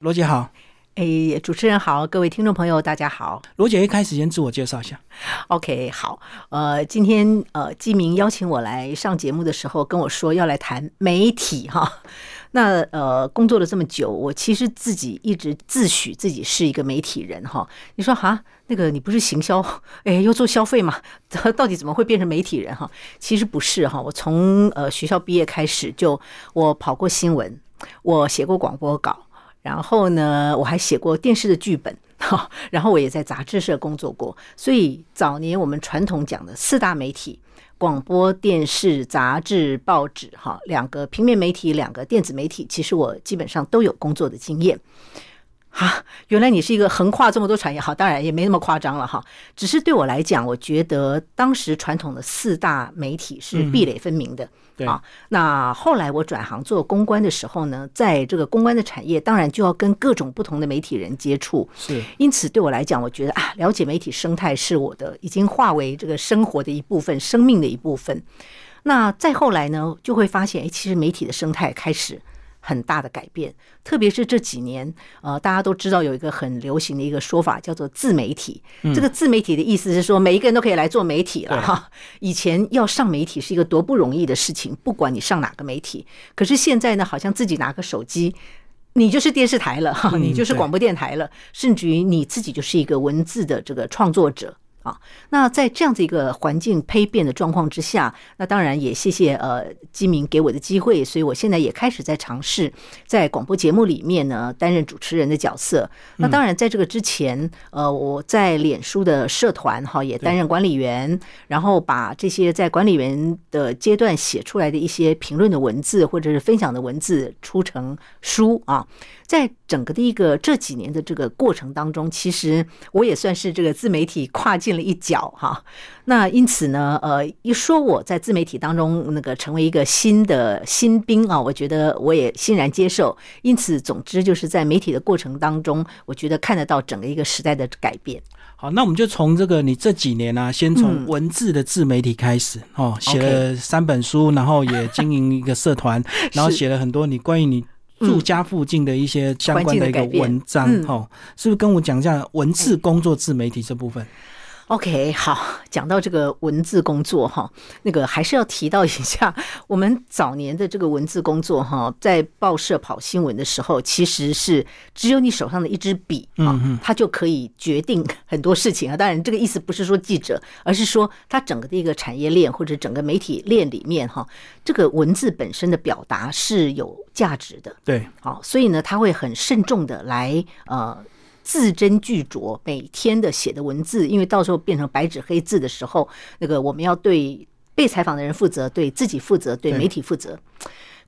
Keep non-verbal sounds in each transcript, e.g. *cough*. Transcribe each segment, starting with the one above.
罗姐好，哎，主持人好，各位听众朋友大家好。罗姐一开始先自我介绍一下。OK，好，呃，今天呃，季明邀请我来上节目的时候跟我说要来谈媒体哈。*laughs* 那呃，工作了这么久，我其实自己一直自诩自己是一个媒体人哈。你说哈，那个你不是行销，*laughs* 哎，又做消费嘛？*laughs* 到底怎么会变成媒体人哈？其实不是哈，我从呃学校毕业开始就我跑过新闻，我写过广播稿。然后呢，我还写过电视的剧本，*laughs* 哈，然后我也在杂志社工作过，所以早年我们传统讲的四大媒体：广播电视、杂志、报纸，哈，两个平面媒体，两个电子媒体，其实我基本上都有工作的经验。哈，原来你是一个横跨这么多产业，好，当然也没那么夸张了哈。只是对我来讲，我觉得当时传统的四大媒体是壁垒分明的。啊，那后来我转行做公关的时候呢，在这个公关的产业，当然就要跟各种不同的媒体人接触。是，因此对我来讲，我觉得啊，了解媒体生态是我的已经化为这个生活的一部分，生命的一部分。那再后来呢，就会发现，哎，其实媒体的生态开始。很大的改变，特别是这几年，呃，大家都知道有一个很流行的一个说法，叫做自媒体。这个自媒体的意思是说，每一个人都可以来做媒体了哈。以前要上媒体是一个多不容易的事情，不管你上哪个媒体。可是现在呢，好像自己拿个手机，你就是电视台了哈，你就是广播电台了，甚至于你自己就是一个文字的这个创作者。啊，那在这样子一个环境胚变的状况之下，那当然也谢谢呃基民给我的机会，所以我现在也开始在尝试在广播节目里面呢担任主持人的角色。那当然在这个之前，呃，我在脸书的社团哈也担任管理员，然后把这些在管理员的阶段写出来的一些评论的文字或者是分享的文字出成书啊。在整个的一个这几年的这个过程当中，其实我也算是这个自媒体跨进了一脚哈。那因此呢，呃，一说我在自媒体当中那个成为一个新的新兵啊，我觉得我也欣然接受。因此，总之就是在媒体的过程当中，我觉得看得到整个一个时代的改变。好，那我们就从这个你这几年呢，先从文字的自媒体开始哦，写了三本书，然后也经营一个社团，*laughs* 然后写了很多你关于你。住家附近的一些相关的一个文章，哈，是不是跟我讲一下文字工作自媒体这部分？OK，好，讲到这个文字工作哈，那个还是要提到一下，我们早年的这个文字工作哈，在报社跑新闻的时候，其实是只有你手上的一支笔啊，它就可以决定很多事情啊。当然，这个意思不是说记者，而是说它整个的一个产业链或者整个媒体链里面哈，这个文字本身的表达是有价值的。对，好，所以呢，他会很慎重的来呃。字斟句酌，每天的写的文字，因为到时候变成白纸黑字的时候，那个我们要对被采访的人负责，对自己负责，对媒体负责。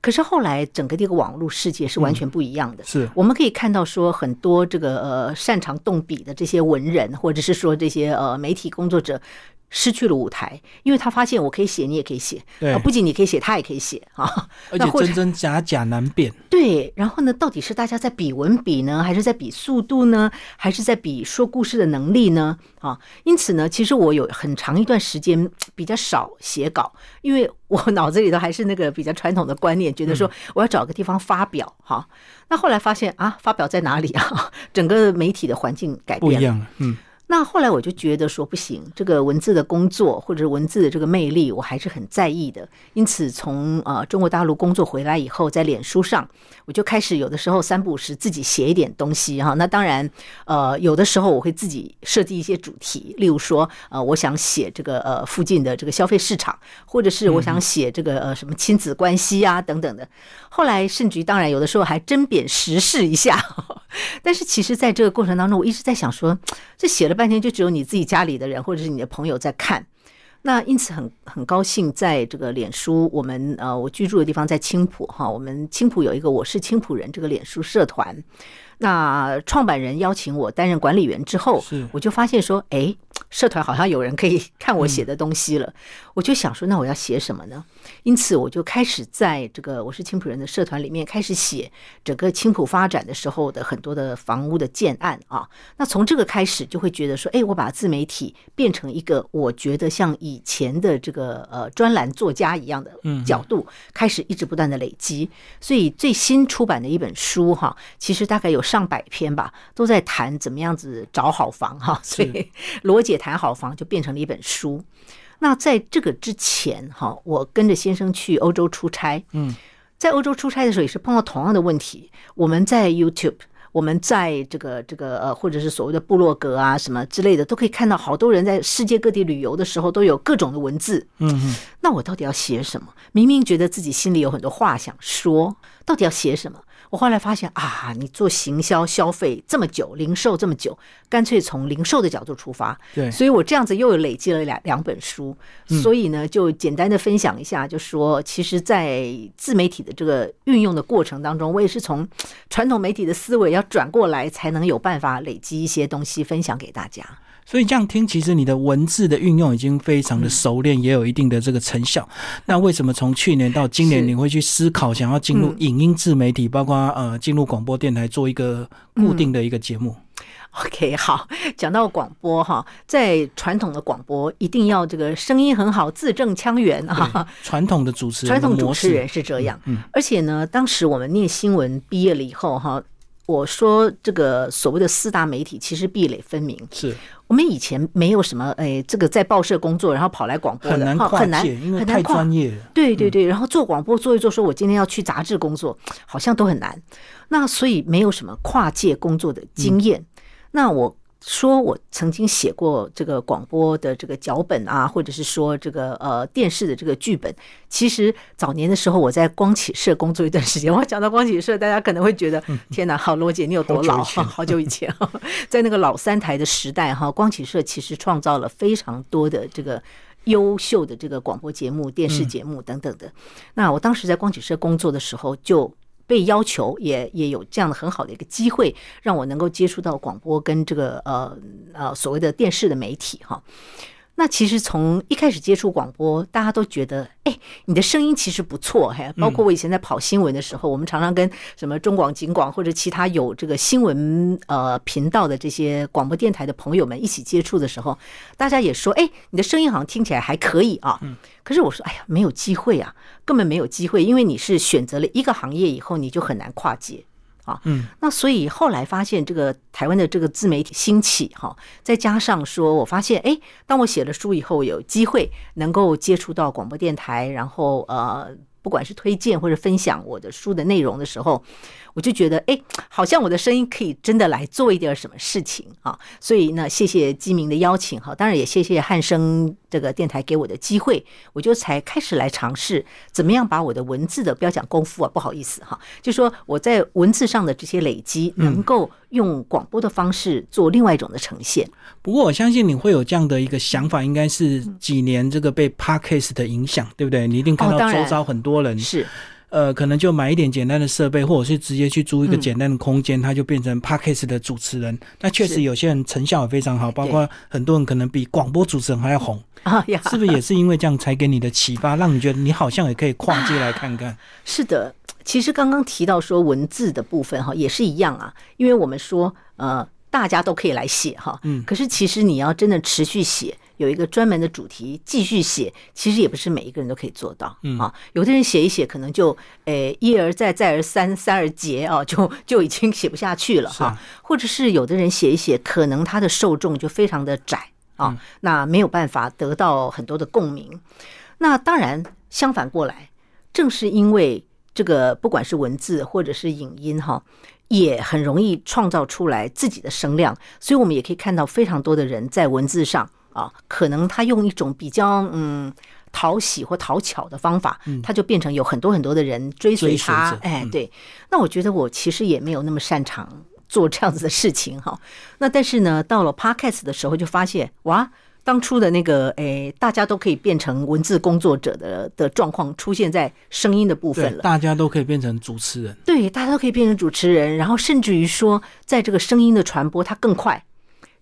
可是后来整个这个网络世界是完全不一样的，是我们可以看到说很多这个呃擅长动笔的这些文人，或者是说这些呃媒体工作者。失去了舞台，因为他发现我可以写，你也可以写，对，不仅你可以写，他也可以写啊，而 *laughs* 且真真假假难辨。对，然后呢，到底是大家在比文笔呢，还是在比速度呢，还是在比说故事的能力呢？啊，因此呢，其实我有很长一段时间比较少写稿，因为我脑子里头还是那个比较传统的观念，觉得说我要找个地方发表哈。那后来发现啊，发表在哪里啊？*laughs* 整个媒体的环境改变不一样了，嗯。那后来我就觉得说不行，这个文字的工作或者文字的这个魅力，我还是很在意的。因此，从呃中国大陆工作回来以后，在脸书上，我就开始有的时候三不五时自己写一点东西哈。那当然，呃，有的时候我会自己设计一些主题，例如说，呃，我想写这个呃附近的这个消费市场，或者是我想写这个呃什么亲子关系啊等等的。后来，甚至于当然有的时候还针砭时事一下。*laughs* 但是，其实在这个过程当中，我一直在想说，这写了半半天，就只有你自己家里的人或者是你的朋友在看。那因此很很高兴，在这个脸书，我们呃，我居住的地方在青浦哈，我们青浦有一个我是青浦人这个脸书社团。那创办人邀请我担任管理员之后，我就发现说，哎，社团好像有人可以 *laughs* 看我写的东西了。我就想说，那我要写什么呢？因此，我就开始在这个我是青浦人的社团里面开始写整个青浦发展的时候的很多的房屋的建案啊。那从这个开始，就会觉得说，哎，我把自媒体变成一个我觉得像以前的这个呃专栏作家一样的角度，开始一直不断的累积。所以最新出版的一本书哈，其实大概有。上百篇吧，都在谈怎么样子找好房哈，所以 *laughs* 罗姐谈好房就变成了一本书。那在这个之前哈，我跟着先生去欧洲出差，嗯，在欧洲出差的时候也是碰到同样的问题。我们在 YouTube，我们在这个这个呃，或者是所谓的部落格啊什么之类的，都可以看到好多人在世界各地旅游的时候都有各种的文字。嗯嗯，那我到底要写什么？明明觉得自己心里有很多话想说，到底要写什么？我后来发现啊，你做行销消费这么久，零售这么久，干脆从零售的角度出发。对，所以我这样子又有累积了两两本书，所以呢，就简单的分享一下，就说其实，在自媒体的这个运用的过程当中，我也是从传统媒体的思维要转过来，才能有办法累积一些东西分享给大家。所以这样听，其实你的文字的运用已经非常的熟练，也有一定的这个成效。那为什么从去年到今年，你会去思考想要进入影音自媒体，包括呃进入广播电台做一个固定的一个节目？OK，好，讲到广播哈，在传统的广播一定要这个声音很好，字正腔圆啊。*laughs* 传统的主持人，传统主持人是这样。嗯，而且呢，当时我们念新闻毕业了以后哈。我说这个所谓的四大媒体其实壁垒分明，是我们以前没有什么哎，这个在报社工作，然后跑来广播的，很难很难，因为太专业。对对对，然后做广播做一做，说我今天要去杂志工作，好像都很难。那所以没有什么跨界工作的经验。那我。说我曾经写过这个广播的这个脚本啊，或者是说这个呃电视的这个剧本。其实早年的时候，我在光启社工作一段时间。我讲到光启社，大家可能会觉得天哪，好罗姐你有多老？*laughs* 好久以前，在那个老三台的时代哈，光启社其实创造了非常多的这个优秀的这个广播节目、电视节目等等的。那我当时在光启社工作的时候就。被要求也也有这样的很好的一个机会，让我能够接触到广播跟这个呃呃所谓的电视的媒体哈。那其实从一开始接触广播，大家都觉得，哎，你的声音其实不错，嘿。包括我以前在跑新闻的时候，我们常常跟什么中广、警广或者其他有这个新闻呃频道的这些广播电台的朋友们一起接触的时候，大家也说，哎，你的声音好像听起来还可以啊。嗯。可是我说，哎呀，没有机会啊，根本没有机会，因为你是选择了一个行业以后，你就很难跨界。啊，嗯，那所以后来发现这个台湾的这个自媒体兴起，哈，再加上说我发现，哎，当我写了书以后，有机会能够接触到广播电台，然后呃。不管是推荐或者分享我的书的内容的时候，我就觉得，哎，好像我的声音可以真的来做一点什么事情啊！所以呢，谢谢基明的邀请哈，当然也谢谢汉声这个电台给我的机会，我就才开始来尝试怎么样把我的文字的不要讲功夫啊，不好意思哈，就说我在文字上的这些累积，能够用广播的方式做另外一种的呈现。不过我相信你会有这样的一个想法，应该是几年这个被 Parkes 的影响，对不对？你一定看到周遭很多。多人是，呃，可能就买一点简单的设备，或者是直接去租一个简单的空间，他就变成 podcast 的主持人。那确实有些人成效也非常好，包括很多人可能比广播主持人还要红 *laughs* 啊！是不是也是因为这样才给你的启发，让你觉得你好像也可以跨界来看看？*laughs* 是的，其实刚刚提到说文字的部分哈，也是一样啊，因为我们说呃，大家都可以来写哈，嗯，可是其实你要真的持续写。有一个专门的主题继续写，其实也不是每一个人都可以做到啊。有的人写一写，可能就诶一而再再而三三而竭啊，就 *laughs* 就已经写不下去了哈。或者是有的人写一写，可能他的受众就非常的窄啊，那没有办法得到很多的共鸣。那当然相反过来，正是因为这个不管是文字或者是影音哈，也很容易创造出来自己的声量，所以我们也可以看到非常多的人在文字上。啊，可能他用一种比较嗯讨喜或讨巧的方法，他就变成有很多很多的人追随他。哎，对。那我觉得我其实也没有那么擅长做这样子的事情哈。那但是呢，到了 podcast 的时候，就发现哇，当初的那个哎，大家都可以变成文字工作者的的状况出现在声音的部分了。大家都可以变成主持人。对，大家都可以变成主持人，然后甚至于说，在这个声音的传播，它更快。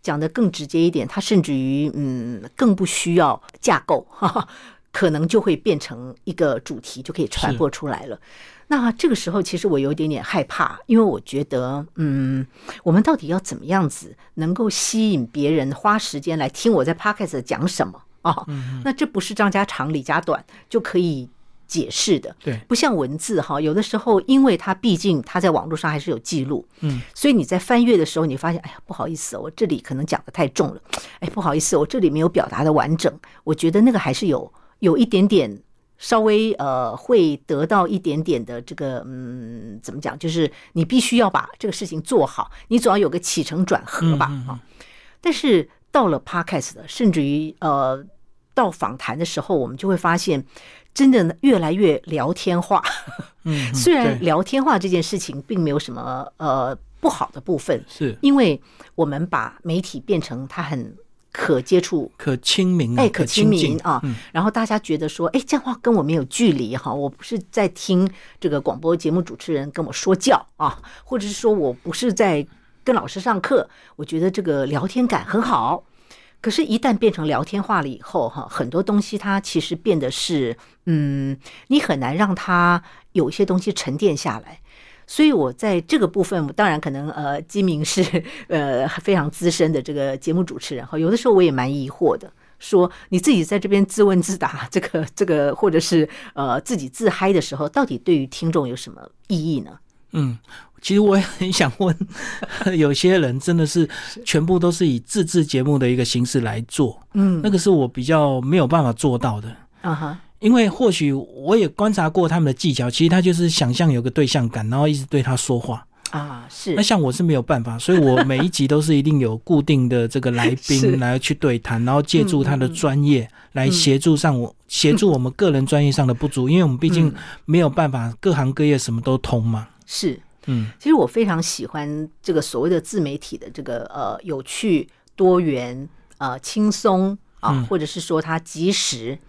讲的更直接一点，它甚至于嗯更不需要架构，*laughs* 哈哈，可能就会变成一个主题，就可以传播出来了。那这个时候，其实我有一点点害怕，因为我觉得，嗯，我们到底要怎么样子能够吸引别人花时间来听我在 podcast 讲什么啊？那这不是张家长李家短就可以。解释的，对，不像文字哈，有的时候因为它毕竟它在网络上还是有记录，嗯，所以你在翻阅的时候，你发现，哎呀，不好意思，我这里可能讲的太重了，哎，不好意思，我这里没有表达的完整，我觉得那个还是有有一点点稍微呃会得到一点点的这个嗯，怎么讲，就是你必须要把这个事情做好，你总要有个起承转合吧，啊，但是到了 podcast 的，甚至于呃到访谈的时候，我们就会发现。真的越来越聊天化，嗯，*laughs* 虽然聊天化这件事情并没有什么呃不好的部分，是。因为我们把媒体变成它很可接触、可亲民，哎，可亲民啊，然后大家觉得说，哎，这样话跟我没有距离哈，我不是在听这个广播节目主持人跟我说教啊，或者是说我不是在跟老师上课，我觉得这个聊天感很好。可是，一旦变成聊天话了以后，哈，很多东西它其实变得是，嗯，你很难让它有一些东西沉淀下来。所以我在这个部分，当然可能，呃，金明是呃非常资深的这个节目主持人，哈，有的时候我也蛮疑惑的，说你自己在这边自问自答，这个这个，或者是呃自己自嗨的时候，到底对于听众有什么意义呢？嗯。其实我也很想问，*laughs* 有些人真的是全部都是以自制节目的一个形式来做，嗯，那个是我比较没有办法做到的，啊哈，因为或许我也观察过他们的技巧，其实他就是想象有个对象感，然后一直对他说话啊，是。那像我是没有办法，所以我每一集都是一定有固定的这个来 *laughs* 宾来去对谈，然后借助他的专业来协助上我协助我们个人专业上的不足，因为我们毕竟没有办法各行各业什么都通嘛，是。嗯，其实我非常喜欢这个所谓的自媒体的这个呃有趣、多元、呃轻松啊，或者是说它及时，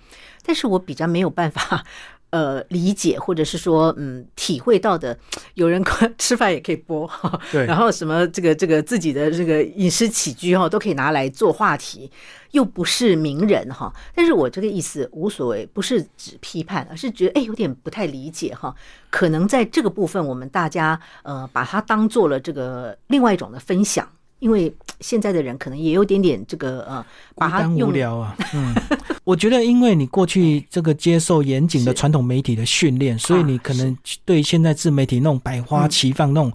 但是我比较没有办法。呃，理解或者是说，嗯，体会到的，*tsk* 有人吃饭也可以播，*laughs* 对，然后什么这个这个自己的这个饮食起居哈，都可以拿来做话题，又不是名人哈。但是我这个意思无所谓，不是指批判，而是觉得哎，有点不太理解哈。可能在这个部分，我们大家呃，把它当做了这个另外一种的分享。因为现在的人可能也有点点这个呃，把它无聊啊。嗯，*laughs* 我觉得因为你过去这个接受严谨的传统媒体的训练，所以你可能对现在自媒体那种百花齐放、那种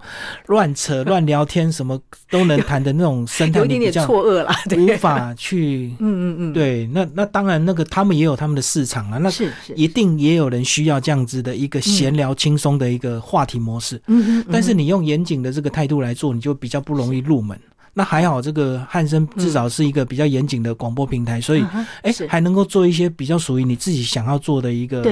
乱扯、乱聊天什么都能谈的那种生态，*laughs* 有点点错愕了，无法去。*laughs* 嗯嗯嗯，对，那那当然，那个他们也有他们的市场啊，那是一定也有人需要这样子的一个闲聊、轻松的一个话题模式。嗯嗯，但是你用严谨的这个态度来做，你就比较不容易入门。那还好，这个汉声至少是一个比较严谨的广播平台，所以哎，还能够做一些比较属于你自己想要做的一个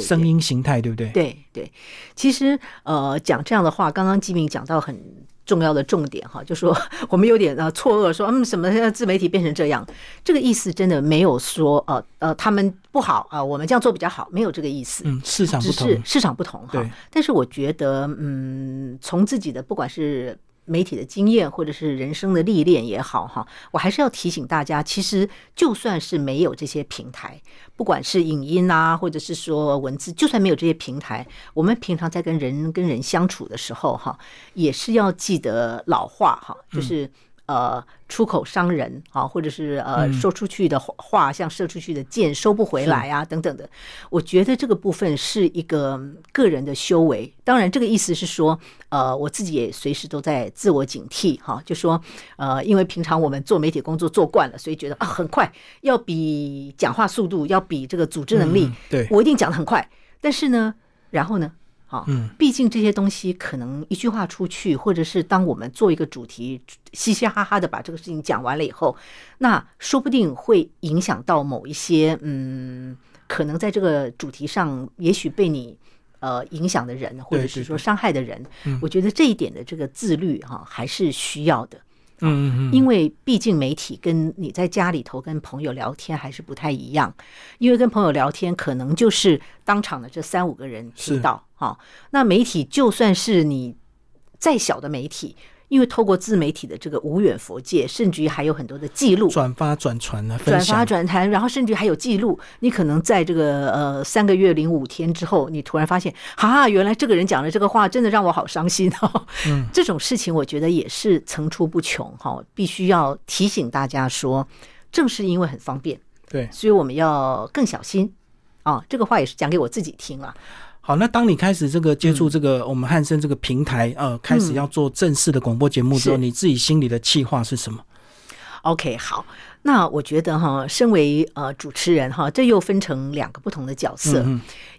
声音形态，对不对？对对，其实呃，讲这样的话，刚刚基明讲到很重要的重点哈，就说 *laughs* 我们有点呃错愕，说嗯，什么自媒体变成这样？这个意思真的没有说呃呃他们不好啊，我们这样做比较好，没有这个意思。嗯，市场不同，市场不同哈。但是我觉得嗯，从自己的不管是。媒体的经验或者是人生的历练也好，哈，我还是要提醒大家，其实就算是没有这些平台，不管是影音啊，或者是说文字，就算没有这些平台，我们平常在跟人跟人相处的时候，哈，也是要记得老话，哈，就是。呃，出口伤人啊，或者是呃，说出去的话像射出去的箭收不回来啊，等等的。我觉得这个部分是一个个人的修为。当然，这个意思是说，呃，我自己也随时都在自我警惕哈，就说呃，因为平常我们做媒体工作做惯了，所以觉得啊，很快要比讲话速度，要比这个组织能力，对我一定讲的很快。但是呢，然后呢？好，嗯，毕竟这些东西可能一句话出去，或者是当我们做一个主题，嘻嘻哈哈的把这个事情讲完了以后，那说不定会影响到某一些，嗯，可能在这个主题上，也许被你呃影响的人，或者是说伤害的人，我觉得这一点的这个自律哈，还是需要的。嗯，因为毕竟媒体跟你在家里头跟朋友聊天还是不太一样，因为跟朋友聊天可能就是当场的这三五个人听到哈，那媒体就算是你再小的媒体。因为透过自媒体的这个无远佛界，甚至于还有很多的记录、转发、转传啊，转发、转传，然后甚至还有记录。你可能在这个呃三个月零五天之后，你突然发现，哈，原来这个人讲的这个话真的让我好伤心哦。嗯，*laughs* 这种事情我觉得也是层出不穷哈，必须要提醒大家说，正是因为很方便，对，所以我们要更小心。啊，这个话也是讲给我自己听了。好，那当你开始这个接触这个我们汉声这个平台，呃，开始要做正式的广播节目之后，你自己心里的计划是什么？OK，好，那我觉得哈，身为呃主持人哈，这又分成两个不同的角色。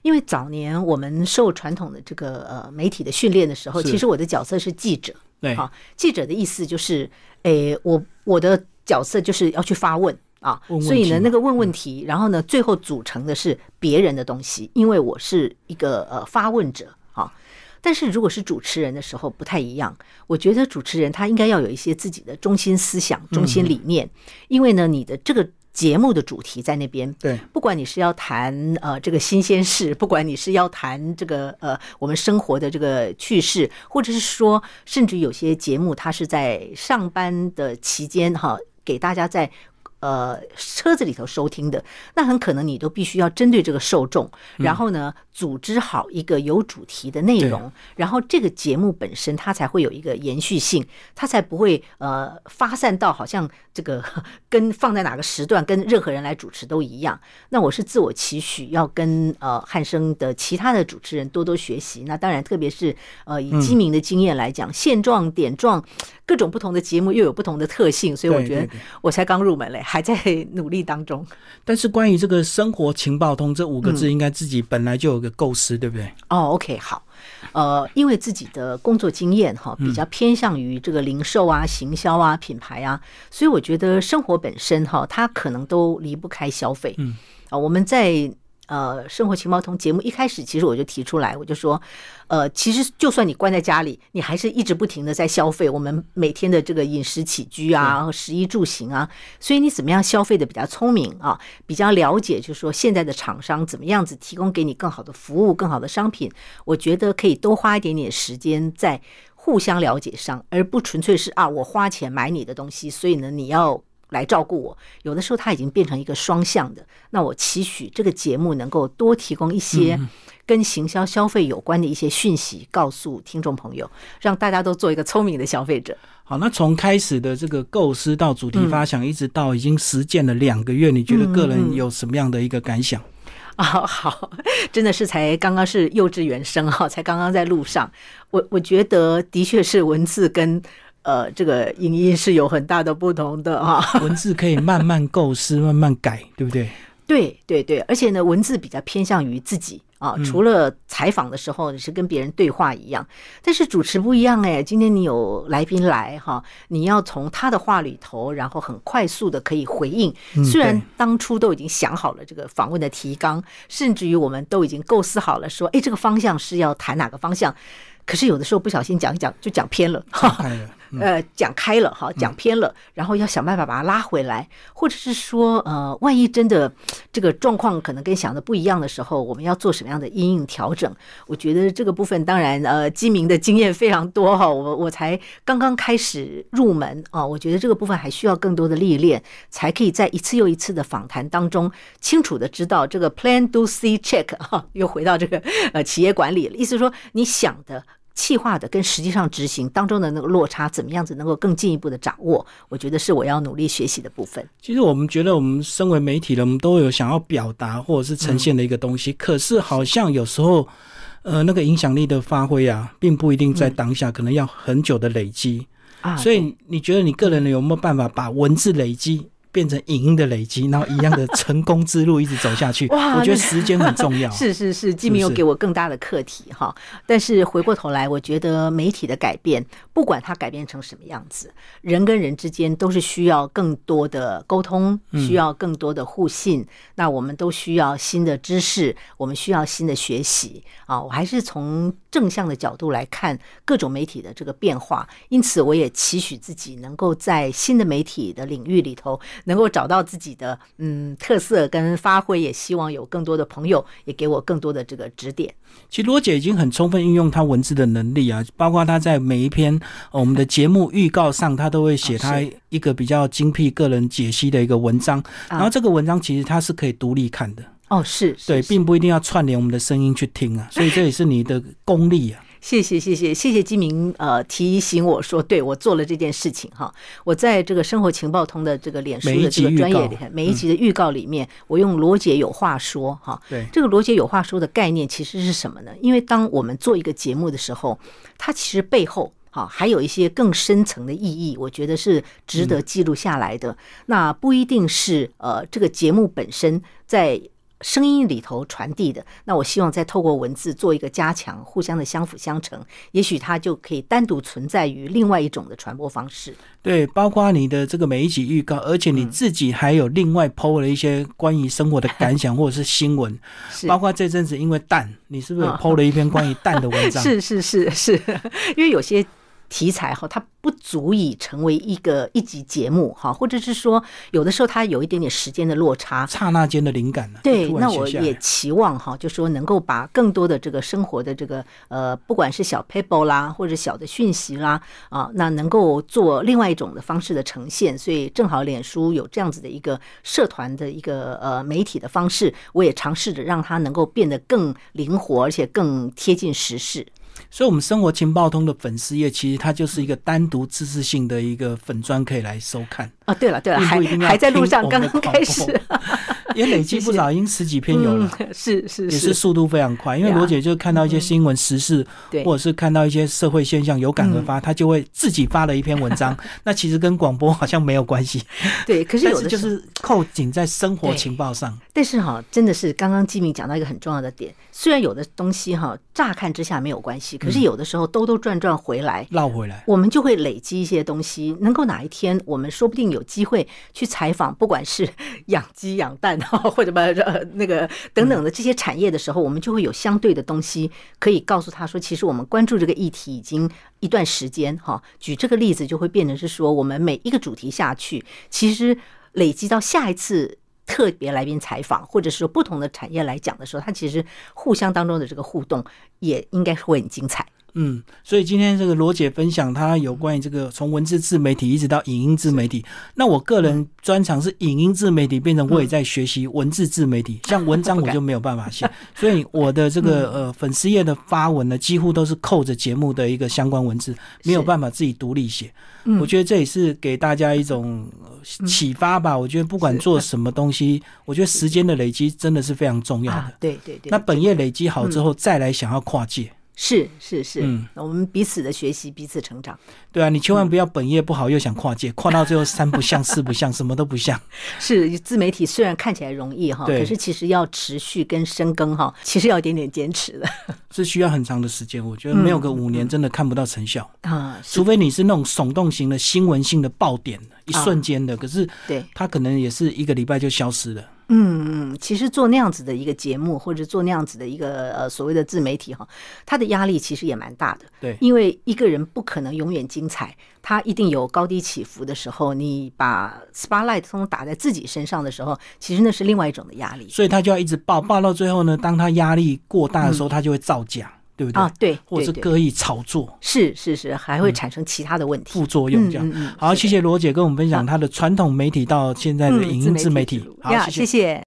因为早年我们受传统的这个呃媒体的训练的时候，其实我的角色是记者。对，哈，记者的意思就是，诶，我我的角色就是要去发问。啊，所以呢，那个问问题，然后呢，最后组成的是别人的东西，因为我是一个呃发问者啊。但是如果是主持人的时候不太一样，我觉得主持人他应该要有一些自己的中心思想、中心理念，因为呢，你的这个节目的主题在那边。对，不管你是要谈呃这个新鲜事，*laughs* 不管你是要谈这个呃我们生活的这个趣事，或者是说，甚至有些节目它是在上班的期间哈，给大家在。呃，车子里头收听的，那很可能你都必须要针对这个受众，然后呢，组织好一个有主题的内容，然后这个节目本身它才会有一个延续性，它才不会呃发散到好像这个 *laughs* 跟放在哪个时段跟任何人来主持都一样。那我是自我期许要跟呃汉生的其他的主持人多多学习。那当然，特别是呃以基民的经验来讲，现状点状。各种不同的节目又有不同的特性，所以我觉得我才刚入门嘞，还在努力当中。但是关于这个“生活情报通”这五个字，应该自己本来就有个构思，对不对？哦，OK，好。呃，因为自己的工作经验哈，比较偏向于这个零售啊、行销啊、品牌啊，所以我觉得生活本身哈，它可能都离不开消费。嗯啊，我们在。呃，生活情报通节目一开始，其实我就提出来，我就说，呃，其实就算你关在家里，你还是一直不停的在消费我们每天的这个饮食起居啊、食衣住行啊，所以你怎么样消费的比较聪明啊，比较了解，就是说现在的厂商怎么样子提供给你更好的服务、更好的商品，我觉得可以多花一点点时间在互相了解上，而不纯粹是啊，我花钱买你的东西，所以呢，你要。来照顾我，有的时候它已经变成一个双向的。那我期许这个节目能够多提供一些跟行销消费有关的一些讯息，告诉听众朋友，让大家都做一个聪明的消费者。好，那从开始的这个构思到主题发想，一直到已经实践了两个月，你觉得个人有什么样的一个感想？*laughs* 啊，好，真的是才刚刚是幼稚园生哈，才刚刚在路上。我我觉得的确是文字跟。呃，这个影音是有很大的不同的哈，文字可以慢慢构思、慢慢改，对不对？对对对，而且呢，文字比较偏向于自己啊，除了采访的时候你是跟别人对话一样，但是主持不一样哎。今天你有来宾来哈，你要从他的话里头，然后很快速的可以回应。虽然当初都已经想好了这个访问的提纲，甚至于我们都已经构思好了说，哎，这个方向是要谈哪个方向，可是有的时候不小心讲一讲就讲偏了。呃，讲开了哈，讲偏了，然后要想办法把它拉回来，或者是说，呃，万一真的这个状况可能跟想的不一样的时候，我们要做什么样的阴影调整？我觉得这个部分当然，呃，基民的经验非常多哈，我我才刚刚开始入门啊，我觉得这个部分还需要更多的历练，才可以在一次又一次的访谈当中清楚的知道这个 plan do see check 哈，又回到这个呃企业管理了，意思说你想的。气化的跟实际上执行当中的那个落差，怎么样子能够更进一步的掌握？我觉得是我要努力学习的部分。其实我们觉得，我们身为媒体人，我们都有想要表达或者是呈现的一个东西，可是好像有时候，呃，那个影响力的发挥啊，并不一定在当下，可能要很久的累积啊。所以你觉得你个人有没有办法把文字累积？变成影音的累积，然后一样的成功之路一直走下去。*laughs* 哇，我觉得时间很重要。是 *laughs* 是是，既没有给我更大的课题哈。但是回过头来，我觉得媒体的改变，不管它改变成什么样子，人跟人之间都是需要更多的沟通，需要更多的互信。那我们都需要新的知识，我们需要新的学习啊。我还是从正向的角度来看各种媒体的这个变化，因此我也期许自己能够在新的媒体的领域里头。能够找到自己的嗯特色跟发挥，也希望有更多的朋友也给我更多的这个指点。其实罗姐已经很充分运用她文字的能力啊，包括她在每一篇我们的节目预告上，她都会写她一个比较精辟个人解析的一个文章。然后这个文章其实它是可以独立看的哦，是对，并不一定要串联我们的声音去听啊。所以这也是你的功力啊。谢谢谢谢谢谢金明呃提醒我说，对我做了这件事情哈。我在这个生活情报通的这个脸书的这个专业里，每一集的预告里面，我用罗姐有话说哈。对，这个罗姐有话说的概念其实是什么呢？因为当我们做一个节目的时候，它其实背后哈还有一些更深层的意义，我觉得是值得记录下来的。那不一定是呃这个节目本身在。声音里头传递的，那我希望再透过文字做一个加强，互相的相辅相成，也许它就可以单独存在于另外一种的传播方式。对，包括你的这个每一集预告，而且你自己还有另外 PO 了一些关于生活的感想或者是新闻，*laughs* 包括这阵子因为蛋，你是不是 PO 了一篇关于蛋的文章？是是是是，*laughs* 因为有些。题材哈，它不足以成为一个一集节目哈，或者是说有的时候它有一点点时间的落差，刹那间的灵感呢？对，那我也期望哈，就说能够把更多的这个生活的这个呃，不管是小 paper 啦，或者小的讯息啦啊，那能够做另外一种的方式的呈现。所以正好脸书有这样子的一个社团的一个呃媒体的方式，我也尝试着让它能够变得更灵活，而且更贴近时事。所以，我们生活情报通的粉丝页，其实它就是一个单独知识性的一个粉砖，可以来收看。哦，对了对了，还还在路上，刚刚开始，也累积不少，已经十几篇有了。*laughs* 是是，也是速度非常快。因为罗姐就看到一些新闻时事，或者是看到一些社会现象，有感而发，她就会自己发了一篇文章。*laughs* 那其实跟广播好像没有关系。*laughs* 对，可是有的就是扣紧在生活情报上。但是哈，真的是刚刚季明讲到一个很重要的点，虽然有的东西哈，乍看之下没有关系，可是有的时候兜兜转转回来，绕回来，我们就会累积一些东西，能够哪一天我们说不定。有机会去采访，不管是养鸡养蛋哈，或者把呃那个等等的这些产业的时候，我们就会有相对的东西可以告诉他说，其实我们关注这个议题已经一段时间哈。举这个例子，就会变成是说，我们每一个主题下去，其实累积到下一次特别来宾采访，或者是说不同的产业来讲的时候，它其实互相当中的这个互动也应该会很精彩。嗯，所以今天这个罗姐分享她有关于这个从文字自媒体一直到影音自媒体，那我个人专长是影音自媒体，变成我也在学习文字自媒体，*laughs* 像文章我就没有办法写，所以我的这个 *laughs* 呃粉丝页的发文呢，几乎都是扣着节目的一个相关文字，没有办法自己独立写。我觉得这也是给大家一种启发吧。我觉得不管做什么东西，我觉得时间的累积真的是非常重要的。对对对。那本业累积好之后，再来想要跨界。是是是，嗯，我们彼此的学习，彼此成长。对啊，你千万不要本业不好又想跨界，跨到最后三不像四不像，什么都不像。*laughs* 是自媒体虽然看起来容易哈，可是其实要持续跟深耕哈，其实要一点点坚持的，*laughs* 是需要很长的时间。我觉得没有个五年真的看不到成效 *laughs* 啊，除非你是那种耸动型的新闻性的爆点，一瞬间的。可是对，它可能也是一个礼拜就消失了。嗯嗯，其实做那样子的一个节目，或者做那样子的一个呃所谓的自媒体哈，他的压力其实也蛮大的。对，因为一个人不可能永远精彩，他一定有高低起伏的时候。你把 spotlight 通打在自己身上的时候，其实那是另外一种的压力。所以他就要一直爆，爆到最后呢，当他压力过大的时候，他就会造假。对不对啊？对，或者是刻意炒作，是是是，还会产生其他的问题、副作用。这样，好，谢谢罗姐跟我们分享她的传统媒体到现在的影音自媒体。好，谢谢。